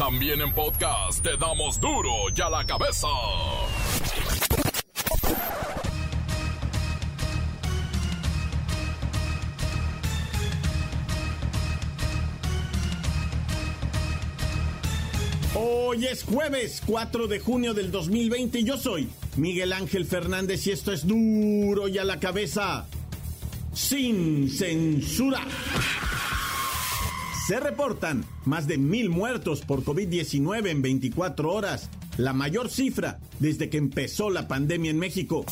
También en podcast te damos duro y a la cabeza. Hoy es jueves 4 de junio del 2020 y yo soy Miguel Ángel Fernández y esto es duro y a la cabeza sin censura. Se reportan más de mil muertos por COVID-19 en 24 horas. La mayor cifra desde que empezó la pandemia en México.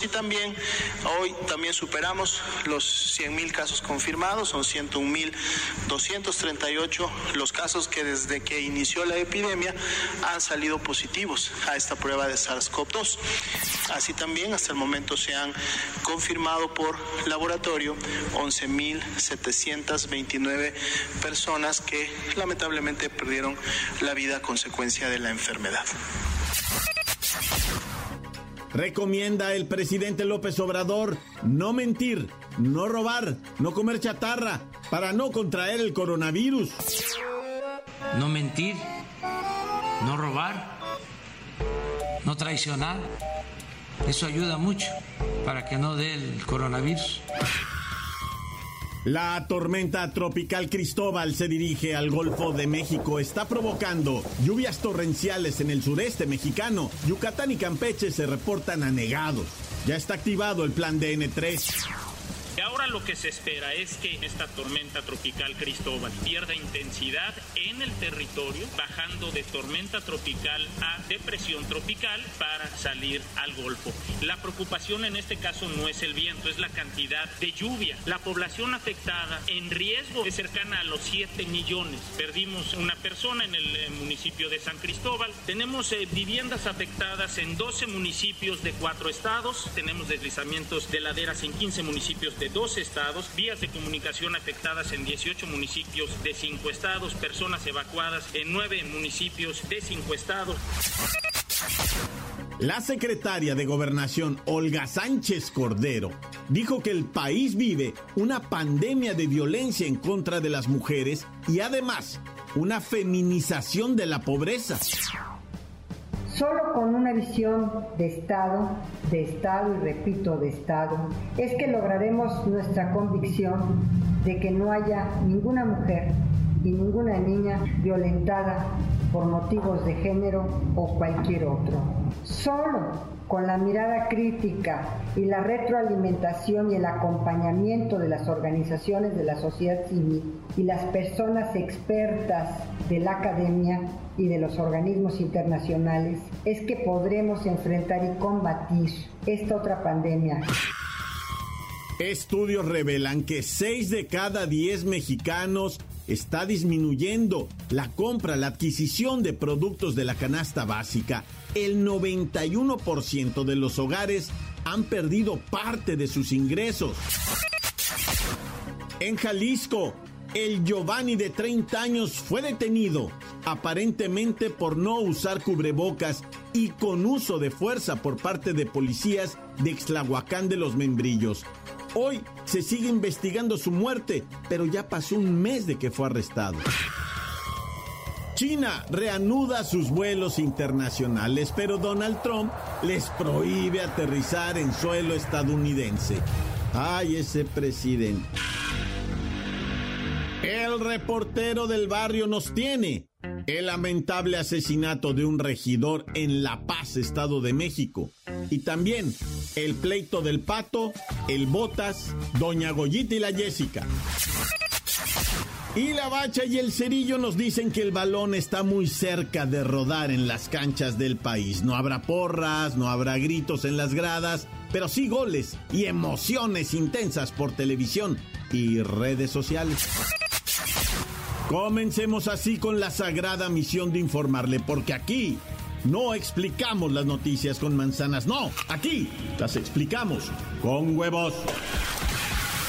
Y también hoy también superamos los 100 mil casos confirmados, son 101 mil 238 los casos que desde que inició la epidemia han salido positivos a esta prueba de SARS-CoV-2. Así también hasta el momento se han confirmado por laboratorio 11 mil 729 personas que lamentablemente perdieron la vida a consecuencia de la enfermedad. Recomienda el presidente López Obrador no mentir, no robar, no comer chatarra para no contraer el coronavirus. No mentir, no robar, no traicionar. Eso ayuda mucho para que no dé el coronavirus. La tormenta tropical Cristóbal se dirige al Golfo de México. Está provocando lluvias torrenciales en el sureste mexicano. Yucatán y Campeche se reportan anegados. Ya está activado el plan DN3. Y ahora lo que se espera es que esta tormenta tropical Cristóbal pierda intensidad en el territorio, bajando de tormenta tropical a depresión tropical para salir al Golfo. La preocupación en este caso no es el viento, es la cantidad de lluvia. La población afectada en riesgo es cercana a los 7 millones. Perdimos una persona en el eh, municipio de San Cristóbal. Tenemos eh, viviendas afectadas en 12 municipios de 4 estados. Tenemos deslizamientos de laderas en 15 municipios de dos estados, vías de comunicación afectadas en 18 municipios de cinco estados, personas evacuadas en nueve municipios de cinco estados. La secretaria de Gobernación, Olga Sánchez Cordero, dijo que el país vive una pandemia de violencia en contra de las mujeres y además una feminización de la pobreza. Solo con una visión de Estado, de Estado y repito, de Estado, es que lograremos nuestra convicción de que no haya ninguna mujer y ninguna niña violentada por motivos de género o cualquier otro. Solo con la mirada crítica y la retroalimentación y el acompañamiento de las organizaciones de la sociedad civil y las personas expertas de la academia y de los organismos internacionales es que podremos enfrentar y combatir esta otra pandemia. Estudios revelan que 6 de cada 10 mexicanos está disminuyendo la compra, la adquisición de productos de la canasta básica. El 91% de los hogares han perdido parte de sus ingresos. En Jalisco, el Giovanni de 30 años fue detenido aparentemente por no usar cubrebocas y con uso de fuerza por parte de policías de Exlahuacán de los Membrillos. Hoy se sigue investigando su muerte, pero ya pasó un mes de que fue arrestado. China reanuda sus vuelos internacionales, pero Donald Trump les prohíbe aterrizar en suelo estadounidense. Ay, ese presidente. El reportero del barrio nos tiene el lamentable asesinato de un regidor en La Paz, Estado de México. Y también el pleito del pato, el botas, doña Goyita y la Jessica. Y la bacha y el cerillo nos dicen que el balón está muy cerca de rodar en las canchas del país. No habrá porras, no habrá gritos en las gradas, pero sí goles y emociones intensas por televisión y redes sociales. Comencemos así con la sagrada misión de informarle, porque aquí no explicamos las noticias con manzanas, no, aquí las explicamos con huevos.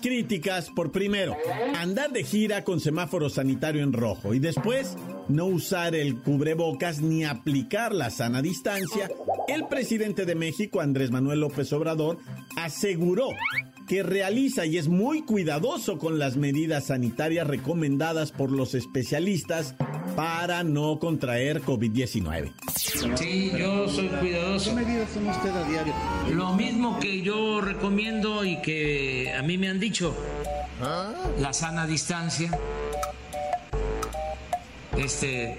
Críticas por primero, andar de gira con semáforo sanitario en rojo y después no usar el cubrebocas ni aplicar la sana distancia, el presidente de México, Andrés Manuel López Obrador, aseguró que realiza y es muy cuidadoso con las medidas sanitarias recomendadas por los especialistas para no contraer COVID-19. Sí, yo soy cuidadoso. ¿Qué medidas toma usted a diario? Lo mismo que yo recomiendo y que a mí me han dicho. La sana distancia. Este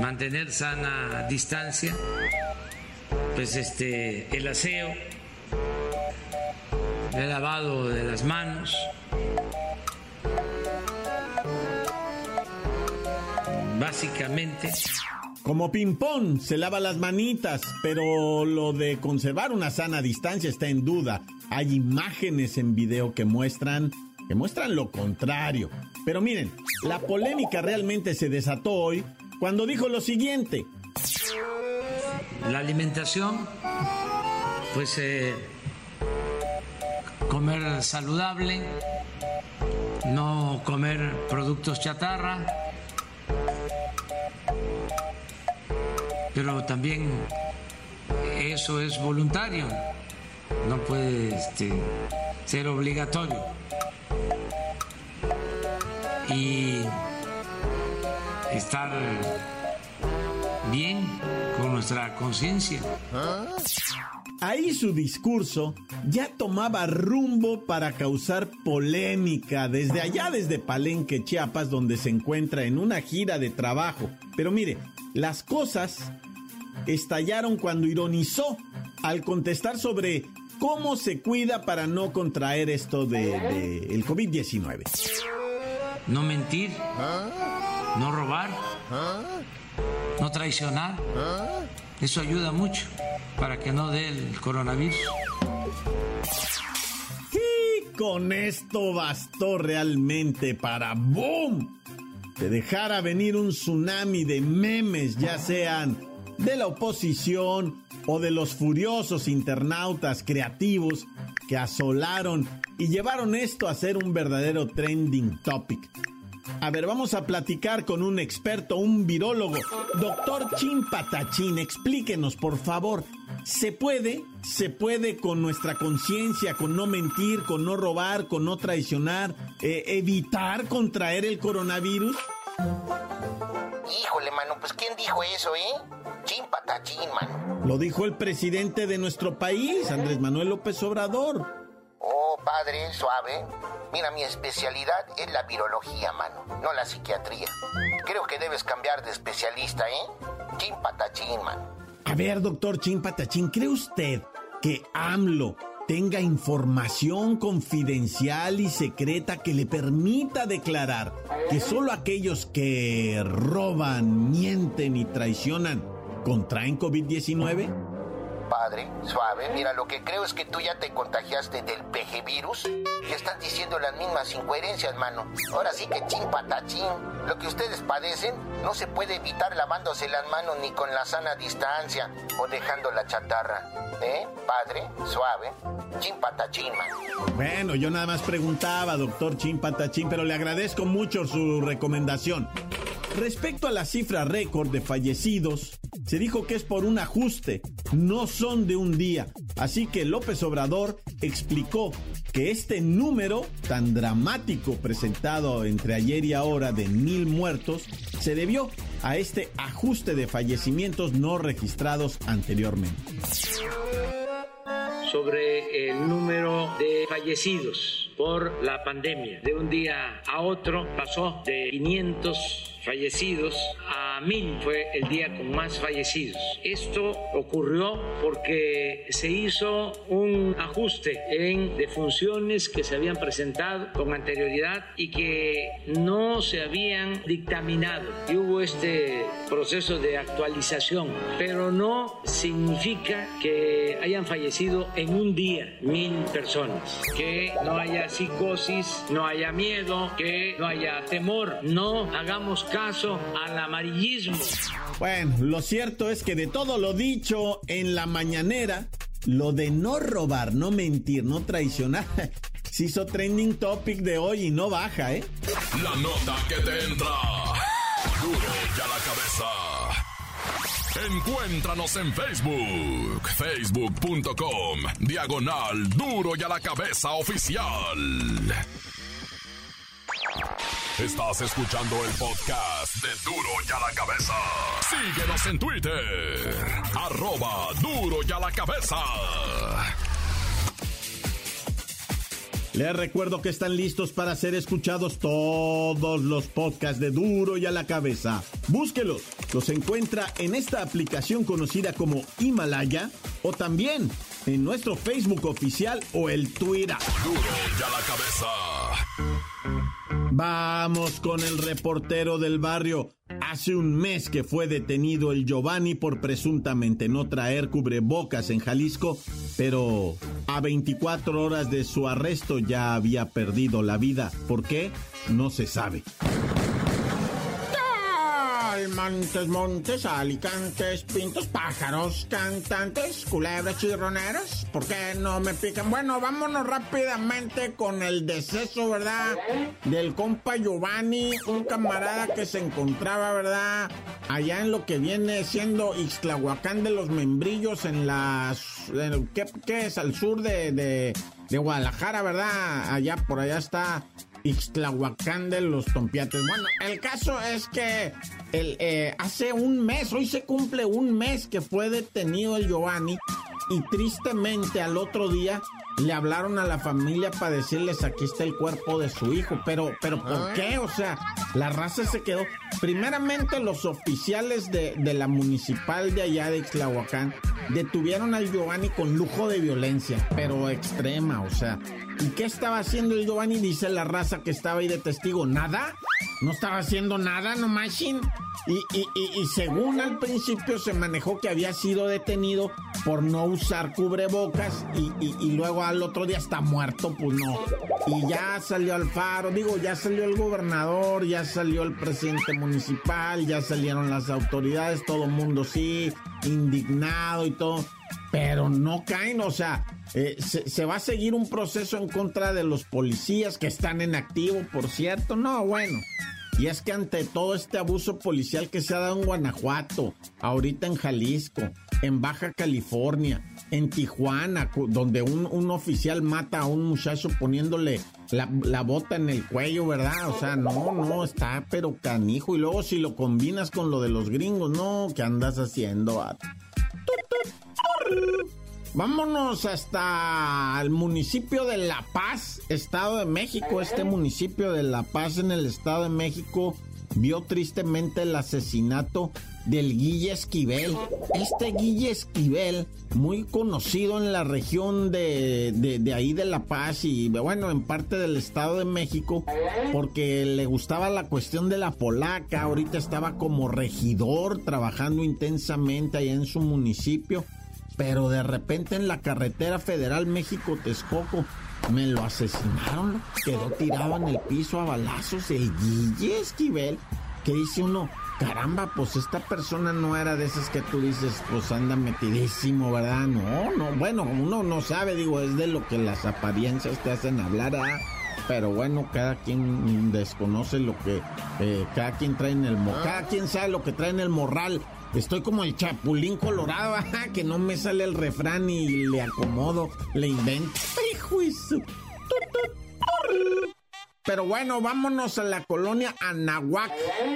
mantener sana distancia. Pues este el aseo el lavado de las manos. Básicamente. Como ping-pong, se lava las manitas, pero lo de conservar una sana distancia está en duda. Hay imágenes en video que muestran que muestran lo contrario. Pero miren, la polémica realmente se desató hoy cuando dijo lo siguiente. La alimentación, pues eh, comer saludable, no comer productos chatarra, pero también eso es voluntario, no puede este, ser obligatorio. Y estar bien con nuestra conciencia. Ahí su discurso ya tomaba rumbo para causar polémica desde allá, desde Palenque, Chiapas, donde se encuentra en una gira de trabajo. Pero mire, las cosas estallaron cuando ironizó al contestar sobre cómo se cuida para no contraer esto de, el COVID-19. No mentir, no robar, no traicionar. Eso ayuda mucho para que no dé el coronavirus. Y con esto bastó realmente para ¡boom! De dejara venir un tsunami de memes, ya sean de la oposición o de los furiosos internautas creativos que asolaron y llevaron esto a ser un verdadero trending topic. A ver, vamos a platicar con un experto, un virólogo. Doctor Chin Patachín, explíquenos, por favor. ¿Se puede? ¿Se puede con nuestra conciencia, con no mentir, con no robar, con no traicionar, eh, evitar contraer el coronavirus? Híjole, mano, pues ¿quién dijo eso, eh? Chin Patachín, mano. Lo dijo el presidente de nuestro país, Andrés Manuel López Obrador. Oh, padre, suave. Mira, mi especialidad es la virología, mano, no la psiquiatría. Creo que debes cambiar de especialista, ¿eh? Chin patachín, mano. A ver, doctor Chin patachín, ¿cree usted que AMLO tenga información confidencial y secreta que le permita declarar que solo aquellos que roban, mienten y traicionan contraen COVID-19? Padre, suave, mira, lo que creo es que tú ya te contagiaste del peje virus y estás diciendo las mismas incoherencias, mano. Ahora sí que chin patachín. Lo que ustedes padecen no se puede evitar lavándose las manos ni con la sana distancia o dejando la chatarra. ¿Eh? Padre, suave, chin patachín, mano. Bueno, yo nada más preguntaba, doctor chin patachín, pero le agradezco mucho su recomendación. Respecto a la cifra récord de fallecidos, se dijo que es por un ajuste, no son de un día. Así que López Obrador explicó que este número tan dramático presentado entre ayer y ahora de mil muertos se debió a este ajuste de fallecimientos no registrados anteriormente sobre el número de fallecidos por la pandemia. De un día a otro pasó de 500 fallecidos a mil fue el día con más fallecidos. Esto ocurrió porque se hizo un ajuste en defunciones que se habían presentado con anterioridad y que no se habían dictaminado. Y hubo este proceso de actualización, pero no significa que hayan fallecido en un día mil personas, que no haya psicosis, no haya miedo, que no haya temor. No hagamos caso al amarillismo. Bueno, lo cierto es que de todo lo dicho en la mañanera, lo de no robar, no mentir, no traicionar, se hizo trending topic de hoy y no baja, ¿eh? La nota que te entra. Duro ya la cabeza. Encuéntranos en Facebook, facebook.com, diagonal duro y a la cabeza oficial. Estás escuchando el podcast de Duro y a la cabeza. Síguenos en Twitter, arroba duro y a la cabeza. Les recuerdo que están listos para ser escuchados todos los podcasts de Duro y a la cabeza. Búsquelos. Los encuentra en esta aplicación conocida como Himalaya o también en nuestro Facebook oficial o el Twitter. Duro y a la cabeza. Vamos con el reportero del barrio. Hace un mes que fue detenido el Giovanni por presuntamente no traer cubrebocas en Jalisco, pero a 24 horas de su arresto ya había perdido la vida. ¿Por qué? No se sabe. Montes, montes, alicantes, pintos, pájaros, cantantes, culebras, chirroneras. ¿Por qué no me pican? Bueno, vámonos rápidamente con el deceso, ¿verdad? Del compa Giovanni, un camarada que se encontraba, ¿verdad? Allá en lo que viene siendo Ixtlahuacán de los Membrillos, en las... ¿qué, qué, es? Al sur de, de Guadalajara, ¿verdad? Allá, por allá está Ixtlahuacán de los Tompiates. Bueno, el caso es que el, eh, hace un mes, hoy se cumple un mes que fue detenido el Giovanni y tristemente al otro día le hablaron a la familia para decirles aquí está el cuerpo de su hijo. Pero, pero ¿por qué? O sea, la raza se quedó. Primeramente los oficiales de, de la municipal de allá de Ixtlahuacán detuvieron al Giovanni con lujo de violencia, pero extrema, o sea. ¿Y qué estaba haciendo el Giovanni? Dice la raza que estaba ahí de testigo. ¿Nada? No estaba haciendo nada, no machine. Y, y, y, y, según al principio se manejó que había sido detenido por no usar cubrebocas y, luego al otro día está muerto, pues no. Y ya salió al faro, digo, ya salió el gobernador, ya salió el presidente municipal, ya salieron las autoridades, todo el mundo sí, indignado y todo. Pero no caen, o sea, eh, se, se, va a seguir un proceso en contra de los policías que están en activo, por cierto. No, bueno. Y es que ante todo este abuso policial que se ha dado en Guanajuato, ahorita en Jalisco, en Baja California, en Tijuana, donde un, un oficial mata a un muchacho poniéndole la, la, bota en el cuello, ¿verdad? O sea, no, no, está pero canijo. Y luego si lo combinas con lo de los gringos, no, ¿qué andas haciendo? Vámonos hasta el municipio de La Paz, Estado de México. Este municipio de La Paz en el Estado de México vio tristemente el asesinato del Guille Esquivel. Este Guille Esquivel, muy conocido en la región de, de, ahí de La Paz y bueno, en parte del Estado de México, porque le gustaba la cuestión de la polaca. Ahorita estaba como regidor trabajando intensamente ahí en su municipio pero de repente en la carretera federal México-Texcoco me lo asesinaron, quedó tirado en el piso a balazos el Guille Esquivel, que dice uno, caramba, pues esta persona no era de esas que tú dices, pues anda metidísimo, ¿verdad? No, no, bueno, uno no sabe, digo, es de lo que las apariencias te hacen hablar, ¿ah? Pero bueno, cada quien desconoce lo que eh, cada quien trae en el morral, cada quien sabe lo que trae en el morral. Estoy como el chapulín colorado, que no me sale el refrán y le acomodo, le invento. ¡Hijo Pero bueno, vámonos a la colonia Anahuac.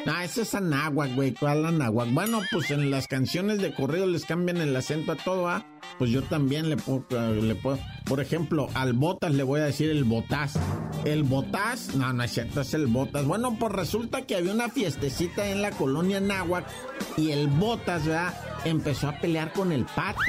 Ah, ese es Anahuac, güey. ¿Cuál Anahuac? Bueno, pues en las canciones de corrido les cambian el acento a todo, ¿ah? Pues yo también le puedo, le puedo. Por ejemplo, al Botas le voy a decir el Botas. El Botas, no, no es cierto, es el Botas. Bueno, pues resulta que había una fiestecita en la colonia Náhuac y el Botas, ¿verdad? Empezó a pelear con el pato.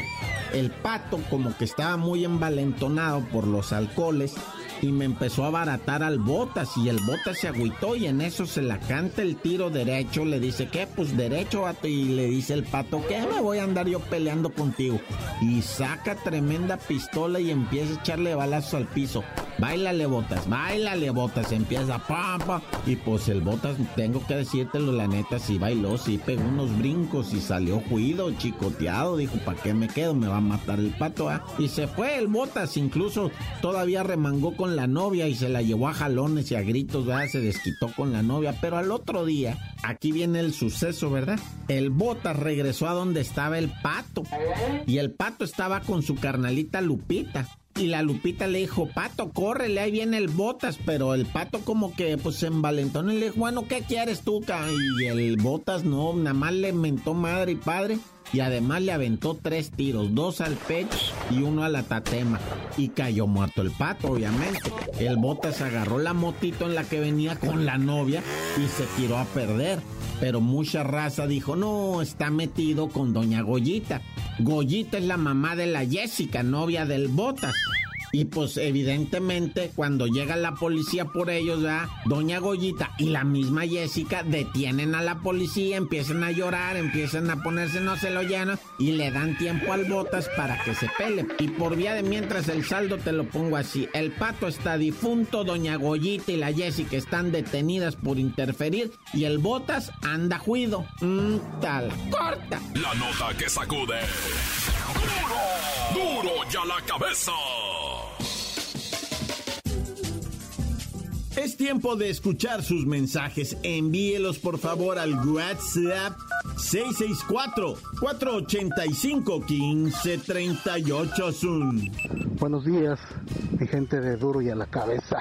El pato como que estaba muy envalentonado por los alcoholes y me empezó a baratar al Botas y el Botas se agüitó y en eso se la canta el tiro derecho, le dice, ¿qué? Pues derecho, vato, y le dice el pato, ¿qué me voy a andar yo peleando contigo? Y saca tremenda pistola y empieza a echarle balazos al piso. Báilale botas, báilale botas, empieza pa, Y pues el botas, tengo que decírtelo la neta, sí bailó, sí pegó unos brincos y salió juido, chicoteado. Dijo, ¿para qué me quedo? Me va a matar el pato, ¿ah? Y se fue el botas, incluso todavía remangó con la novia y se la llevó a jalones y a gritos, ¿verdad? Se desquitó con la novia. Pero al otro día, aquí viene el suceso, ¿verdad? El botas regresó a donde estaba el pato. Y el pato estaba con su carnalita Lupita. Y la Lupita le dijo, Pato, córrele, ahí viene el Botas. Pero el Pato como que pues se envalentó y le dijo, bueno, ¿qué quieres tú, Y el Botas no, nada más le mentó madre y padre. Y además le aventó tres tiros, dos al pecho y uno a la tatema. Y cayó muerto el pato, obviamente. El Botas agarró la motito en la que venía con la novia y se tiró a perder. Pero mucha raza dijo, no, está metido con doña Goyita. Goyita es la mamá de la Jessica, novia del Botas. Y pues evidentemente cuando llega la policía por ellos, ¿verdad? Doña Goyita y la misma Jessica detienen a la policía, empiezan a llorar, empiezan a ponerse no se lo llenan y le dan tiempo al Botas para que se pele. Y por vía de mientras el saldo te lo pongo así. El pato está difunto, Doña Goyita y la Jessica están detenidas por interferir y el Botas anda juido. Mmm, tal, corta. La nota que sacude. Duro ya la cabeza. Es tiempo de escuchar sus mensajes. Envíelos por favor al WhatsApp 664-485-1538. Buenos días, mi gente de Duro y a la cabeza.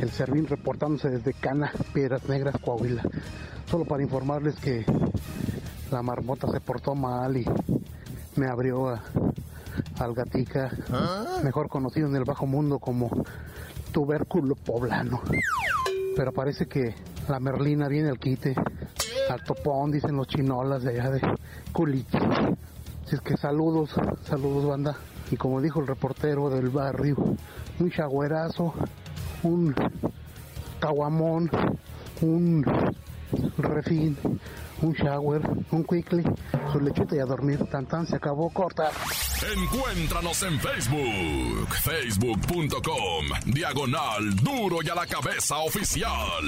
El Servín reportándose desde Cana, Piedras Negras, Coahuila. Solo para informarles que la marmota se portó mal y me abrió a, al gatica, ¿Ah? mejor conocido en el bajo mundo como tubérculo poblano. Pero parece que la merlina viene al quite, al topón, dicen los chinolas de allá de Culichi. Así es que saludos, saludos banda. Y como dijo el reportero del barrio, un chagüerazo, un caguamón, un refín, un shower, un quickly, su lechita y a dormir. Tan tan se acabó corta. Encuéntranos en Facebook, facebook.com, diagonal duro y a la cabeza oficial.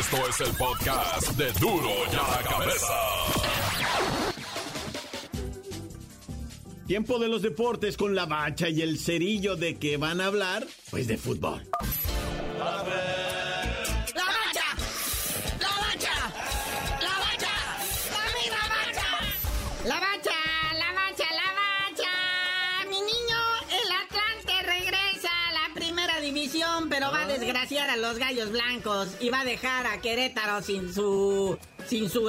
Esto es el podcast de duro y a la cabeza. Tiempo de los deportes con la bacha y el cerillo de que van a hablar, pues de fútbol. Desgraciar a los gallos blancos y va a dejar a Querétaro sin su sin su...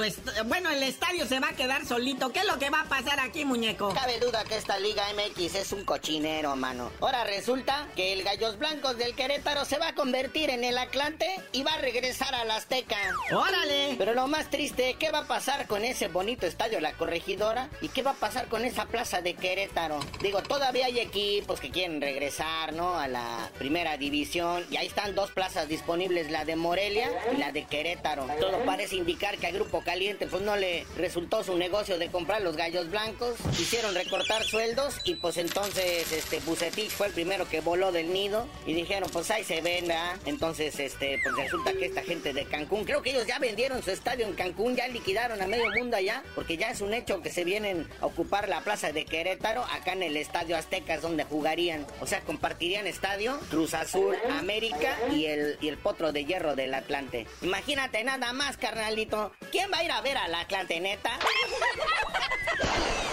Bueno, el estadio se va a quedar solito. ¿Qué es lo que va a pasar aquí, muñeco? Cabe duda que esta Liga MX es un cochinero, mano. Ahora resulta que el Gallos Blancos del Querétaro se va a convertir en el Atlante y va a regresar al Azteca. ¡Órale! Pero lo más triste, ¿qué va a pasar con ese bonito estadio La Corregidora? ¿Y qué va a pasar con esa plaza de Querétaro? Digo, todavía hay equipos que quieren regresar, ¿no? A la primera división. Y ahí están dos plazas disponibles, la de Morelia y la de Querétaro. Todo parece indicar que a Grupo Caliente pues no le resultó su negocio de comprar los gallos blancos, hicieron recortar sueldos y pues entonces este Bucetich fue el primero que voló del nido y dijeron pues ahí se venda, entonces este pues resulta que esta gente de Cancún, creo que ellos ya vendieron su estadio en Cancún, ya liquidaron a medio mundo allá, porque ya es un hecho que se vienen a ocupar la plaza de Querétaro, acá en el estadio Aztecas donde jugarían, o sea compartirían estadio Cruz Azul América y el, y el potro de hierro del Atlante. Imagínate nada más, carnalito. ¿Quién va a ir a ver al Atlante, neta?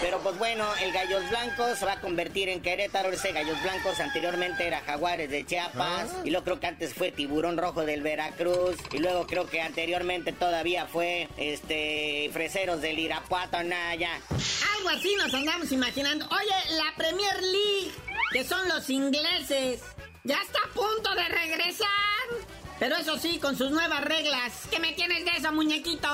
Pero pues bueno, el Gallos Blancos se va a convertir en Querétaro. Ese Gallos Blancos anteriormente era Jaguares de Chiapas. Ah. Y luego creo que antes fue Tiburón Rojo del Veracruz. Y luego creo que anteriormente todavía fue este Freseros del Irapuato, Naya. Algo así nos andamos imaginando. Oye, la Premier League, que son los ingleses, ya está a punto de regresar. Pero eso sí, con sus nuevas reglas. ¿Qué me tienes de eso, muñequito?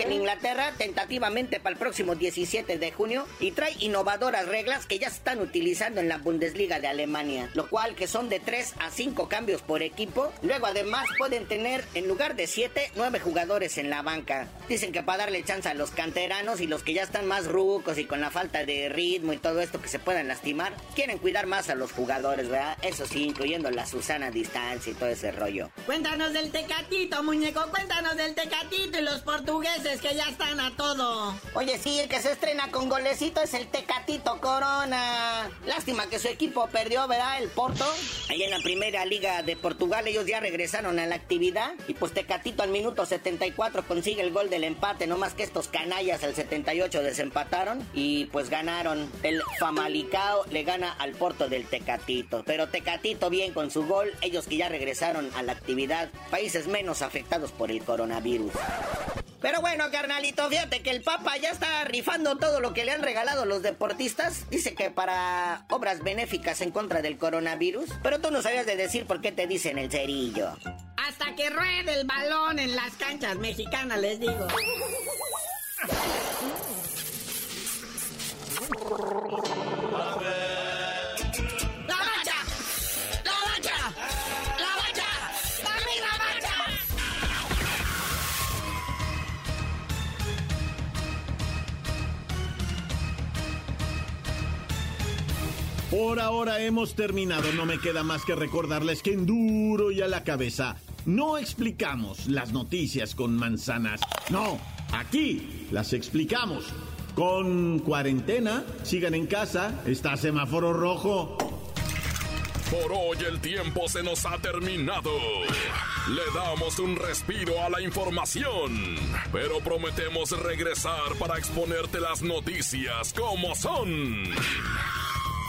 En Inglaterra, tentativamente para el próximo 17 de junio, y trae innovadoras reglas que ya se están utilizando en la Bundesliga de Alemania, lo cual que son de 3 a 5 cambios por equipo. Luego además pueden tener, en lugar de 7, 9 jugadores en la banca. Dicen que para darle chance a los canteranos y los que ya están más rucos y con la falta de ritmo y todo esto que se puedan lastimar, quieren cuidar más a los jugadores, ¿verdad? Eso sí, incluyendo la Susana Distancia y todo ese rollo. Cuenta Cuéntanos del Tecatito, muñeco. Cuéntanos del Tecatito y los portugueses que ya están a todo. Oye, sí, el que se estrena con golecito es el Tecatito Corona. Lástima que su equipo perdió, ¿verdad? El Porto. Ahí en la primera liga de Portugal ellos ya regresaron a la actividad. Y pues Tecatito al minuto 74 consigue el gol del empate. No más que estos canallas al 78 desempataron. Y pues ganaron. El Famalicao le gana al Porto del Tecatito. Pero Tecatito bien con su gol. Ellos que ya regresaron a la actividad países menos afectados por el coronavirus. Pero bueno, carnalito, fíjate que el Papa ya está rifando todo lo que le han regalado los deportistas. Dice que para obras benéficas en contra del coronavirus. Pero tú no sabías de decir por qué te dicen el cerillo. Hasta que ruede el balón en las canchas mexicanas, les digo. Por ahora hemos terminado. No me queda más que recordarles que en duro y a la cabeza no explicamos las noticias con manzanas. No, aquí las explicamos. Con cuarentena, sigan en casa, está semáforo rojo. Por hoy el tiempo se nos ha terminado. Le damos un respiro a la información, pero prometemos regresar para exponerte las noticias como son.